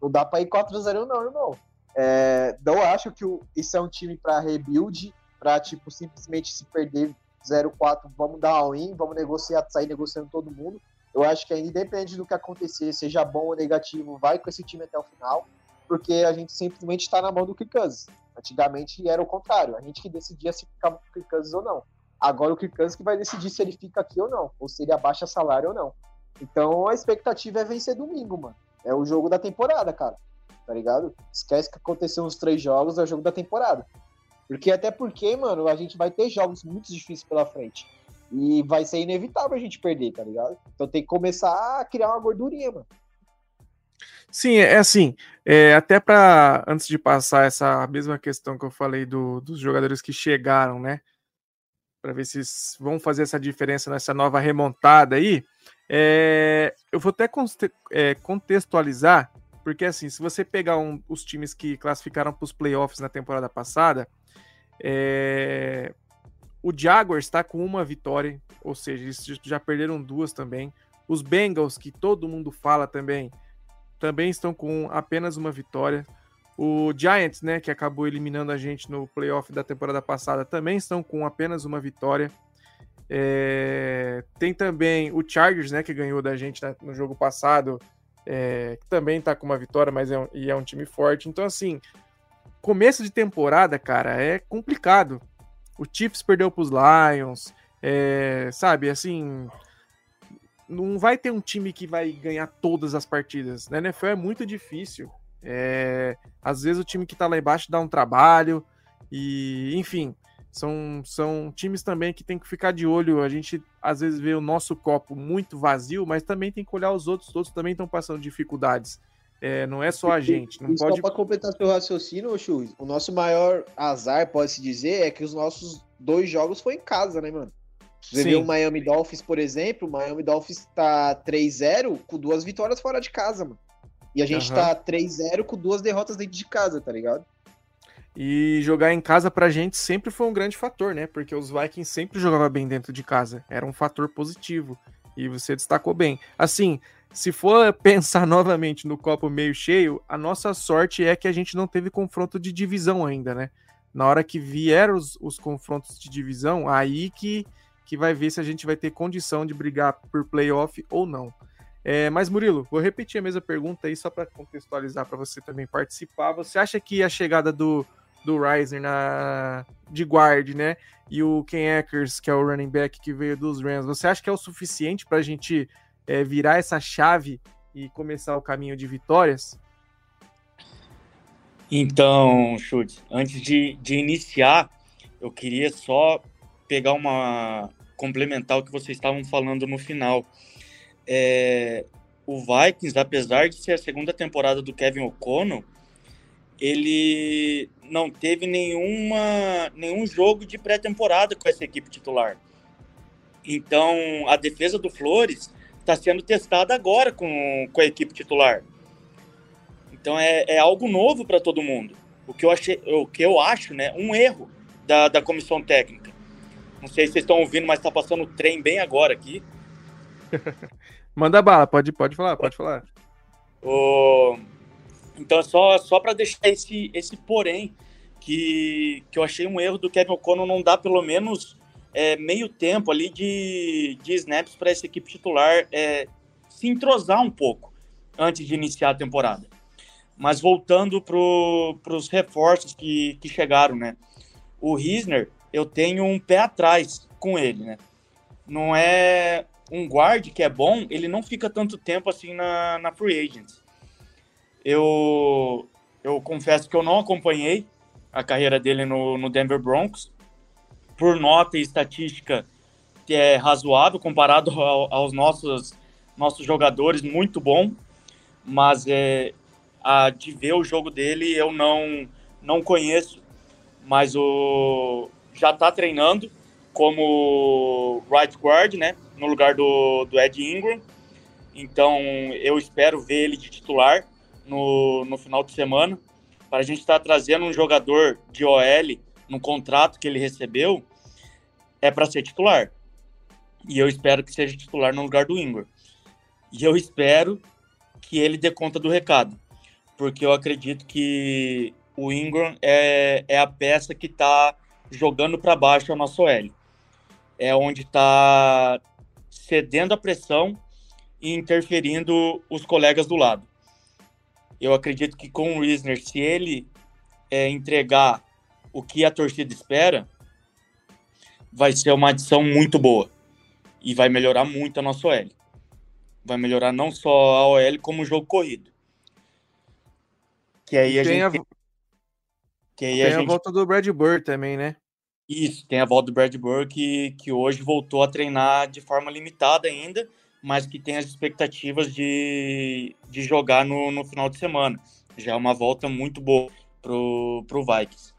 Não dá pra ir 4x0, não, irmão. É, não acho que o, isso é um time pra rebuild, pra, tipo, simplesmente se perder 0-4, vamos dar all-in, vamos negociar, sair negociando todo mundo. Eu acho que ainda independente do que acontecer, seja bom ou negativo, vai com esse time até o final, porque a gente simplesmente está na mão do Kirk Cousins. Antigamente era o contrário, a gente que decidia se ficava com o Kirk Cousins ou não. Agora o Kirk Cousins que vai decidir se ele fica aqui ou não, ou se ele abaixa salário ou não. Então a expectativa é vencer domingo, mano. É o jogo da temporada, cara. Tá ligado? Esquece que aconteceu uns três jogos, é o jogo da temporada. Porque até porque, mano, a gente vai ter jogos muito difíceis pela frente. E vai ser inevitável a gente perder, tá ligado? Então tem que começar a criar uma gordurinha, mano. Sim, é assim, é, até para antes de passar essa mesma questão que eu falei do, dos jogadores que chegaram, né? Para ver se vão fazer essa diferença nessa nova remontada aí, é, eu vou até é, contextualizar, porque assim, se você pegar um, os times que classificaram para os playoffs na temporada passada, é, o Jaguars está com uma vitória, ou seja, eles já perderam duas também. Os Bengals, que todo mundo fala também, também estão com apenas uma vitória. O Giants, né, que acabou eliminando a gente no playoff da temporada passada, também estão com apenas uma vitória. É... Tem também o Chargers, né, que ganhou da gente no jogo passado, é... que também está com uma vitória, mas é um... e é um time forte. Então, assim, começo de temporada, cara, é complicado o Chiefs perdeu para os Lions, é, sabe, assim, não vai ter um time que vai ganhar todas as partidas. Na NFL é muito difícil. É, às vezes o time que tá lá embaixo dá um trabalho. E, enfim, são, são times também que tem que ficar de olho. A gente às vezes vê o nosso copo muito vazio, mas também tem que olhar os outros. Todos também estão passando dificuldades. É, não é só a gente. Não e pode... Só para completar seu raciocínio, Chu, o nosso maior azar, pode-se dizer, é que os nossos dois jogos foi em casa, né, mano? Você Sim. viu o Miami Dolphins, por exemplo, o Miami Dolphins tá 3-0 com duas vitórias fora de casa, mano. E a gente uhum. tá 3-0 com duas derrotas dentro de casa, tá ligado? E jogar em casa pra gente sempre foi um grande fator, né? Porque os Vikings sempre jogavam bem dentro de casa. Era um fator positivo. E você destacou bem. Assim, se for *laughs* pensar novamente no copo meio cheio, a nossa sorte é que a gente não teve confronto de divisão ainda, né? Na hora que vieram os, os confrontos de divisão, aí que, que vai ver se a gente vai ter condição de brigar por playoff ou não. É, mas, Murilo, vou repetir a mesma pergunta aí só para contextualizar para você também participar. Você acha que a chegada do, do Riser na, de guard, né? E o Ken Akers, que é o running back que veio dos Rams, você acha que é o suficiente para a gente é, virar essa chave e começar o caminho de vitórias? Então, Chute, antes de, de iniciar, eu queria só pegar uma. complementar o que vocês estavam falando no final é, o Vikings, apesar de ser a segunda temporada do Kevin O'Connell, ele não teve nenhuma, nenhum jogo de pré-temporada com essa equipe titular. Então, a defesa do Flores está sendo testada agora com, com a equipe titular. Então, é, é algo novo para todo mundo. O que eu, achei, o que eu acho, né, um erro da, da comissão técnica. Não sei se vocês estão ouvindo, mas está passando o trem bem agora aqui. *laughs* Manda bala, pode, pode falar, pode falar. O... Então, só, só para deixar esse, esse porém, que, que eu achei um erro do Kevin O'Connell não dar pelo menos é, meio tempo ali de, de snaps para essa equipe titular é, se entrosar um pouco antes de iniciar a temporada. Mas voltando para os reforços que, que chegaram, né? O Risner, eu tenho um pé atrás com ele, né? Não é um guard que é bom, ele não fica tanto tempo assim na, na free agent. Eu, eu confesso que eu não acompanhei a carreira dele no, no Denver Broncos. Por nota e estatística, que é razoável comparado ao, aos nossos, nossos jogadores, muito bom. Mas é, a, de ver o jogo dele eu não, não conheço. Mas o, já está treinando como right guard, né? no lugar do, do Ed Ingram. Então eu espero ver ele de titular no, no final de semana. Para a gente estar tá trazendo um jogador de OL no contrato que ele recebeu, é para ser titular. E eu espero que seja titular no lugar do Ingram. E eu espero que ele dê conta do recado. Porque eu acredito que o Ingram é, é a peça que está jogando para baixo a nossa OL. É onde está cedendo a pressão e interferindo os colegas do lado. Eu acredito que com o Risner, se ele é, entregar o que a torcida espera, vai ser uma adição muito boa e vai melhorar muito a nossa OL. Vai melhorar não só a OL, como o jogo corrido. Que aí a gente. A... Que aí tem a, gente... a volta do Brad Burr também, né? Isso, tem a volta do Brad Burke, que, que hoje voltou a treinar de forma limitada ainda, mas que tem as expectativas de, de jogar no, no final de semana. Já é uma volta muito boa pro, pro Vikings.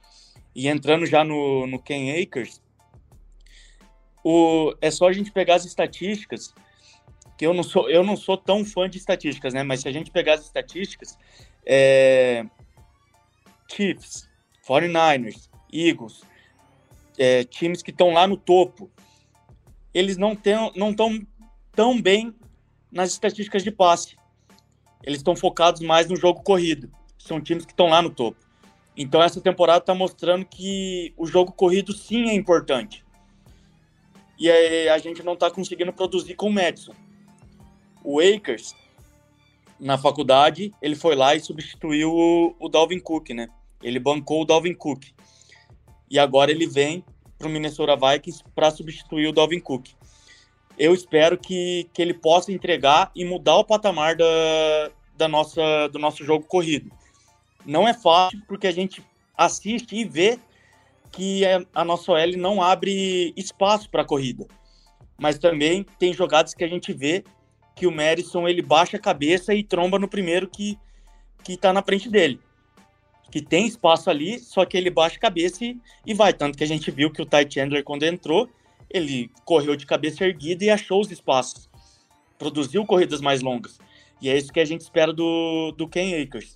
E entrando já no, no Ken Akers, o, é só a gente pegar as estatísticas, que eu não sou, eu não sou tão fã de estatísticas, né? Mas se a gente pegar as estatísticas, é, Chiefs, 49ers, Eagles, é, times que estão lá no topo, eles não estão não tão bem nas estatísticas de passe. Eles estão focados mais no jogo corrido. São times que estão lá no topo. Então essa temporada está mostrando que o jogo corrido sim é importante. E a gente não está conseguindo produzir com o Madison. O Akers, na faculdade, ele foi lá e substituiu o, o Dalvin Cook, né? Ele bancou o Dalvin Cook. E agora ele vem para o Minnesota Vikings para substituir o Dalvin Cook. Eu espero que, que ele possa entregar e mudar o patamar da, da nossa, do nosso jogo corrido. Não é fácil, porque a gente assiste e vê que a nossa OL não abre espaço para a corrida. Mas também tem jogadas que a gente vê que o Madison ele baixa a cabeça e tromba no primeiro que que está na frente dele. Que tem espaço ali, só que ele baixa a cabeça e, e vai. Tanto que a gente viu que o Ty Chandler, quando entrou, ele correu de cabeça erguida e achou os espaços. Produziu corridas mais longas. E é isso que a gente espera do, do Ken Akers.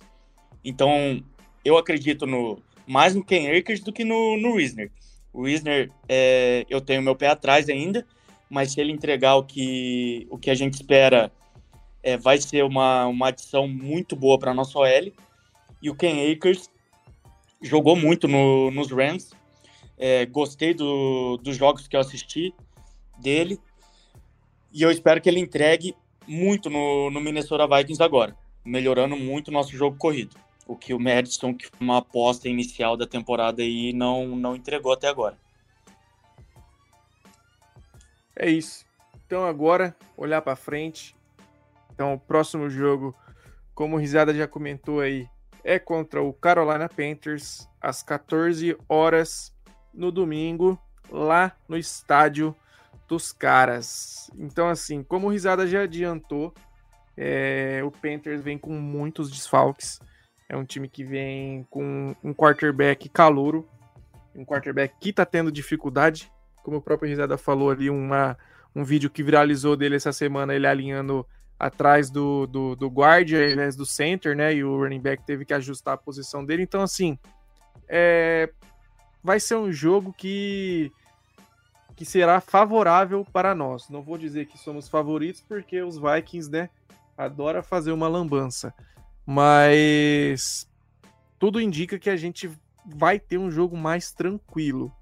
Então, eu acredito no mais no Ken Akers do que no, no Wisner. O Wisner, é, eu tenho meu pé atrás ainda, mas se ele entregar o que, o que a gente espera, é, vai ser uma, uma adição muito boa para a nossa OL. E o Ken Akers jogou muito no, nos Rams. É, gostei do, dos jogos que eu assisti dele. E eu espero que ele entregue muito no, no Minnesota Vikings agora, melhorando muito o nosso jogo corrido. O que o Madison, que foi uma aposta inicial da temporada aí, não, não entregou até agora. É isso. Então agora, olhar para frente. Então o próximo jogo, como o Risada já comentou aí, é contra o Carolina Panthers às 14 horas no domingo, lá no estádio dos caras. Então, assim, como o Risada já adiantou, é, o Panthers vem com muitos desfalques. É um time que vem com um quarterback calouro, um quarterback que tá tendo dificuldade, como o próprio Risada falou ali, uma, um vídeo que viralizou dele essa semana, ele alinhando atrás do, do, do guard ao invés do center, né? E o running back teve que ajustar a posição dele. Então, assim, é, vai ser um jogo que que será favorável para nós. Não vou dizer que somos favoritos, porque os Vikings, né, adora fazer uma lambança. Mas tudo indica que a gente vai ter um jogo mais tranquilo.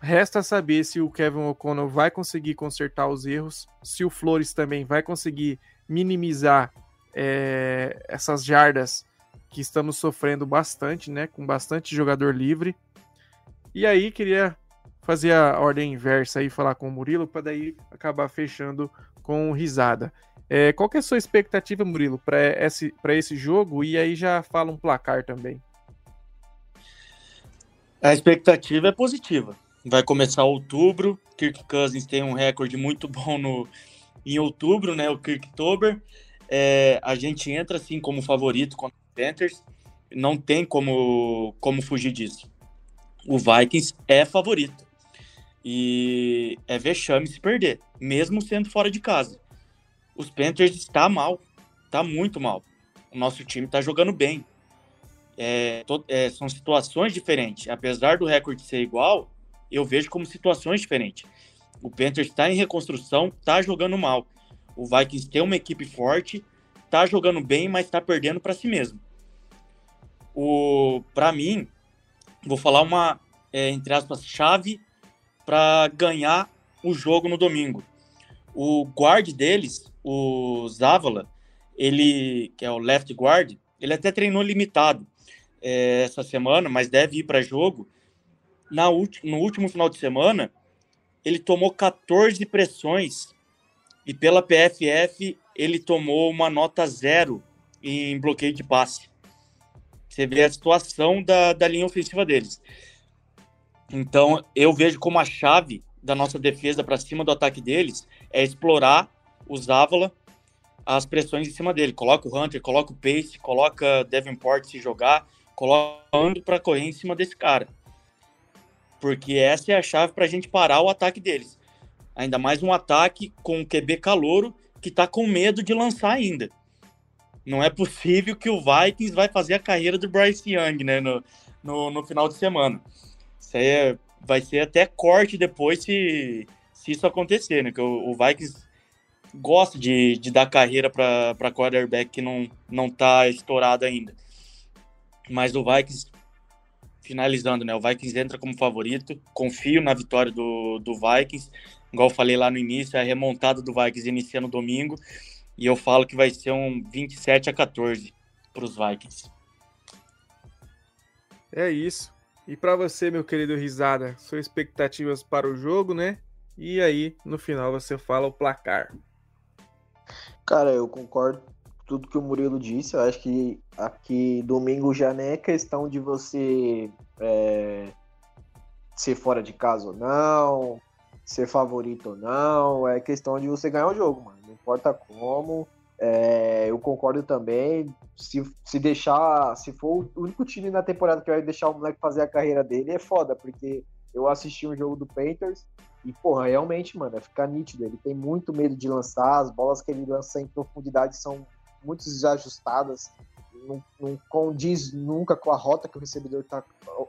Resta saber se o Kevin O'Connell vai conseguir consertar os erros, se o Flores também vai conseguir minimizar é, essas jardas que estamos sofrendo bastante, né? Com bastante jogador livre. E aí, queria fazer a ordem inversa e falar com o Murilo, para daí acabar fechando com risada. É, qual que é a sua expectativa, Murilo, para esse, esse jogo? E aí já fala um placar também. A expectativa é positiva. Vai começar outubro. Kirk Cousins tem um recorde muito bom no, em outubro, né? O Kirktober. É, a gente entra assim como favorito contra o Panthers. Não tem como, como fugir disso. O Vikings é favorito. E é vexame se perder, mesmo sendo fora de casa. Os Panthers está mal, está muito mal. O nosso time está jogando bem. É, to, é, são situações diferentes. Apesar do recorde ser igual, eu vejo como situações diferentes. O Panthers está em reconstrução, está jogando mal. O Vikings tem uma equipe forte, está jogando bem, mas está perdendo para si mesmo. O, para mim, vou falar uma é, entre aspas chave para ganhar o jogo no domingo. O guard deles, o Zavala, ele que é o left guard, ele até treinou limitado é, essa semana, mas deve ir para jogo. Na no último final de semana, ele tomou 14 pressões e pela PFF ele tomou uma nota zero em bloqueio de passe. Você vê a situação da, da linha ofensiva deles. Então, eu vejo como a chave da nossa defesa para cima do ataque deles é explorar o Zavala, as pressões em cima dele. Coloca o Hunter, coloca o Pace, coloca Davenport se jogar, coloca o para correr em cima desse cara. Porque essa é a chave para a gente parar o ataque deles. Ainda mais um ataque com o QB calouro que está com medo de lançar ainda. Não é possível que o Vikings vai fazer a carreira do Bryce Young né, no, no, no final de semana. Isso aí é, vai ser até corte depois se, se isso acontecer, né? Que o, o Vikings gosta de, de dar carreira para quarterback que não, não tá estourado ainda. Mas o Vikings, finalizando, né? O Vikings entra como favorito. Confio na vitória do, do Vikings. Igual eu falei lá no início, a remontada do Vikings inicia no domingo. E eu falo que vai ser um 27 a 14 para os Vikings. É isso. E para você, meu querido Risada, suas expectativas para o jogo, né? E aí, no final, você fala o placar. Cara, eu concordo com tudo que o Murilo disse. Eu acho que aqui domingo já nem é questão de você é, ser fora de casa ou não, ser favorito ou não. É questão de você ganhar o jogo, mano. Não importa como. É, eu concordo também. Se, se deixar, se for o único time na temporada que vai deixar o moleque fazer a carreira dele, é foda, porque eu assisti um jogo do Panthers e, porra, realmente, mano, é ficar nítido. Ele tem muito medo de lançar, as bolas que ele lança em profundidade são muito desajustadas, não, não condiz nunca com a rota que o recebedor tá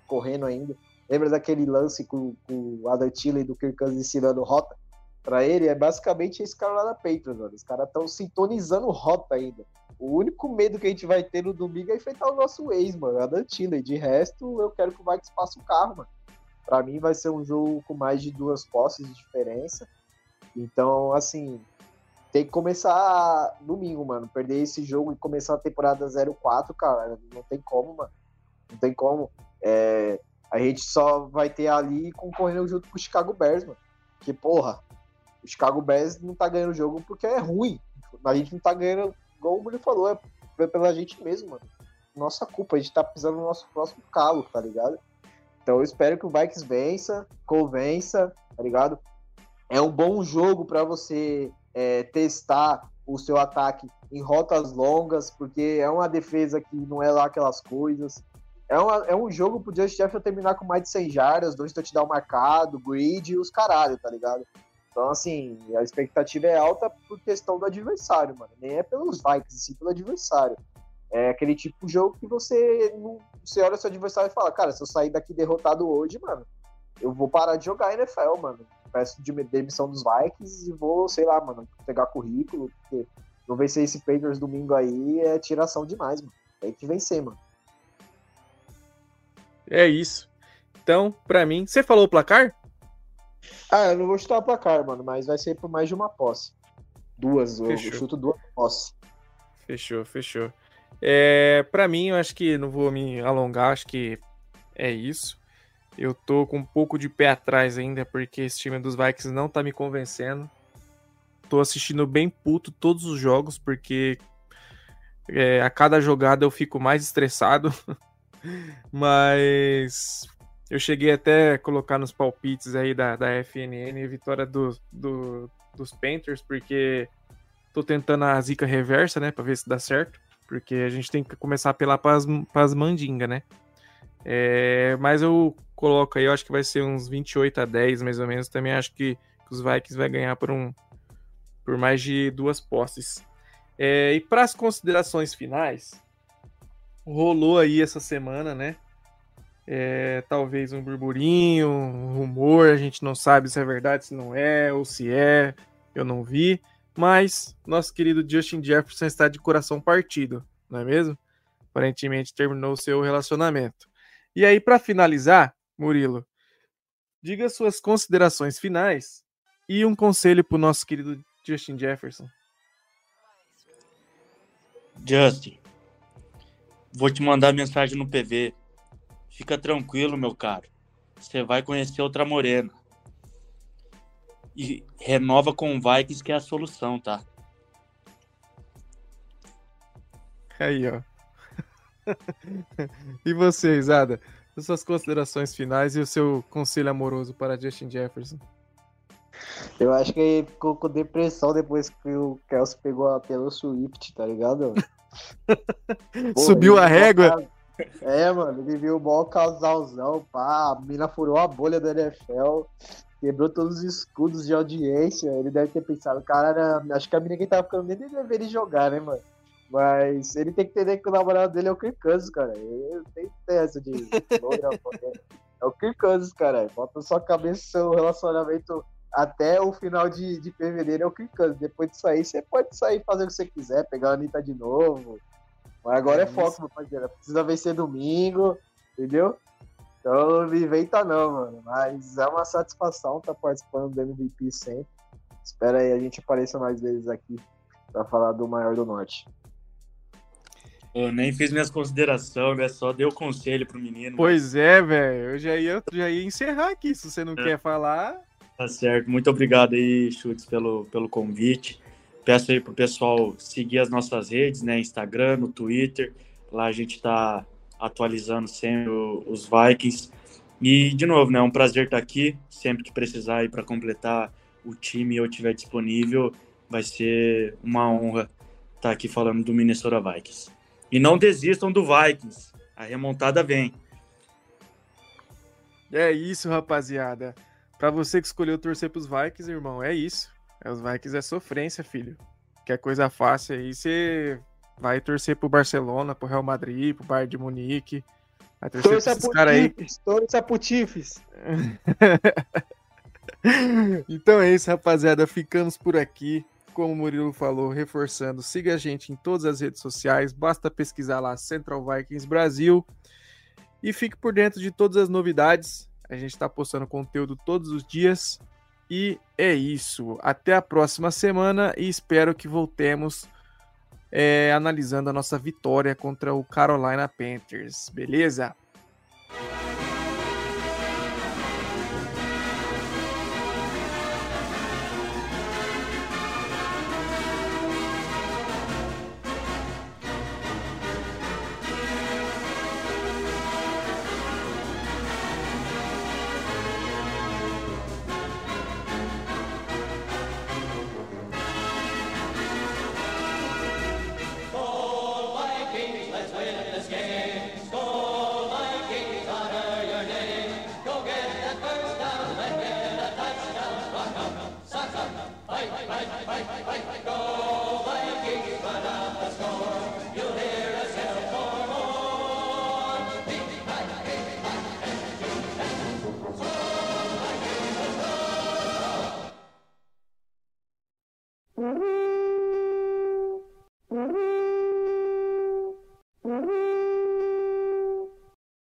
correndo ainda. Lembra daquele lance com, com o Adam Tilley do Kirk Cousins ensinando rota? Para ele, é basicamente esse cara lá da Patriots, mano. Os caras estão sintonizando rota ainda. O único medo que a gente vai ter no domingo é enfrentar o nosso ex, mano, Adam Tilley. De resto, eu quero que o Vikings passe o carro, mano. Para mim vai ser um jogo com mais de duas posses de diferença. Então, assim, tem que começar domingo, mano. Perder esse jogo e começar a temporada 04, cara, não tem como, mano. Não tem como. É, a gente só vai ter ali concorrendo junto com o Chicago Bears, mano. Que, porra, o Chicago Bears não tá ganhando o jogo porque é ruim. A gente não tá ganhando, igual o Bruno falou, é pela gente mesmo, mano. Nossa culpa, a gente tá pisando no nosso próximo calo, tá ligado? Então eu espero que o Vikings vença, convença, tá ligado? É um bom jogo para você é, testar o seu ataque em rotas longas, porque é uma defesa que não é lá aquelas coisas. É, uma, é um jogo pro Justin Jefferson terminar com mais de 100 jardas, dois touchdowns marcado, grid e os caralho, tá ligado? Então, assim, a expectativa é alta por questão do adversário, mano. Nem é pelos Vikings, sim pelo adversário. É aquele tipo de jogo que você não, você olha seu adversário e fala, cara, se eu sair daqui derrotado hoje, mano, eu vou parar de jogar NFL, mano. Peço de demissão dos Vikings e vou, sei lá, mano, pegar currículo, porque não vencer esse Patriots domingo aí é tiração demais, mano. Tem que vencer, mano. É isso. Então, pra mim, você falou o placar? Ah, eu não vou chutar o placar, mano, mas vai ser por mais de uma posse. Duas, fechou. eu chuto duas posses. Fechou, fechou. É, para mim, eu acho que não vou me alongar, acho que é isso. Eu tô com um pouco de pé atrás ainda, porque esse time dos Vikings não tá me convencendo. Tô assistindo bem puto todos os jogos, porque é, a cada jogada eu fico mais estressado. *laughs* Mas eu cheguei até a colocar nos palpites aí da, da FNN a vitória do, do, dos Panthers, porque tô tentando a zica reversa, né, pra ver se dá certo. Porque a gente tem que começar a apelar para as mandingas, né? É, mas eu coloco aí, eu acho que vai ser uns 28 a 10, mais ou menos. Também acho que, que os Vikings vai ganhar por, um, por mais de duas posses. É, e para as considerações finais, rolou aí essa semana, né? É, talvez um burburinho, um rumor, a gente não sabe se é verdade, se não é, ou se é, eu não vi. Mas nosso querido Justin Jefferson está de coração partido, não é mesmo? Aparentemente terminou o seu relacionamento. E aí, para finalizar, Murilo, diga suas considerações finais e um conselho para o nosso querido Justin Jefferson. Justin, vou te mandar mensagem no PV. Fica tranquilo, meu caro. Você vai conhecer outra morena e renova com o Vikings, que é a solução, tá? Aí, ó. *laughs* e você, Ada? As suas considerações finais e o seu conselho amoroso para Justin Jefferson? Eu acho que ele ficou com depressão depois que o Kelsey pegou a pelo Swift, tá ligado? Subiu a régua? É, mano, ele viu o maior casalzão, pá, a mina furou a bolha do NFL quebrou todos os escudos de audiência. Ele deve ter pensado, cara, acho que a menina que tava ficando nem deveria jogar, né, mano? Mas ele tem que entender que o namorado dele é o Kirk Cousins, cara. Ele tem essa de. *laughs* é o Kirk Cousins, cara. Bota sua cabeça seu relacionamento até o final de, de fevereiro é o Cousins. Depois disso aí, você pode sair fazer o que você quiser, pegar a Anitta de novo. Mas agora é, é foco, meu parceiro. Precisa vencer domingo, entendeu? Então não me inventa não, mano. Mas é uma satisfação estar tá participando do MVP sempre. Espera aí, a gente apareça mais vezes aqui para falar do maior do norte. Eu nem fiz minhas considerações, né? Só deu conselho pro menino. Pois é, velho. Eu já ia, já ia encerrar aqui. Se você não é. quer falar. Tá certo. Muito obrigado aí, Chutes, pelo, pelo convite. Peço aí pro pessoal seguir as nossas redes, né? Instagram, no Twitter. Lá a gente está atualizando sempre os Vikings. E, de novo, né? É um prazer estar aqui. Sempre que precisar aí para completar o time eu estiver disponível, vai ser uma honra estar aqui falando do Minnesota Vikings. E não desistam do Vikings. A remontada vem. É isso, rapaziada. Para você que escolheu torcer pros Vikings, irmão, é isso. É, os Vikings é sofrência, filho. Quer coisa fácil aí, você vai torcer pro Barcelona, pro Real Madrid, pro Bayern de Munique. Vai torcer torça esses caras aí. Torça pro *laughs* então é isso, rapaziada. Ficamos por aqui. Como o Murilo falou, reforçando, siga a gente em todas as redes sociais. Basta pesquisar lá Central Vikings Brasil. E fique por dentro de todas as novidades. A gente está postando conteúdo todos os dias. E é isso. Até a próxima semana e espero que voltemos é, analisando a nossa vitória contra o Carolina Panthers. Beleza?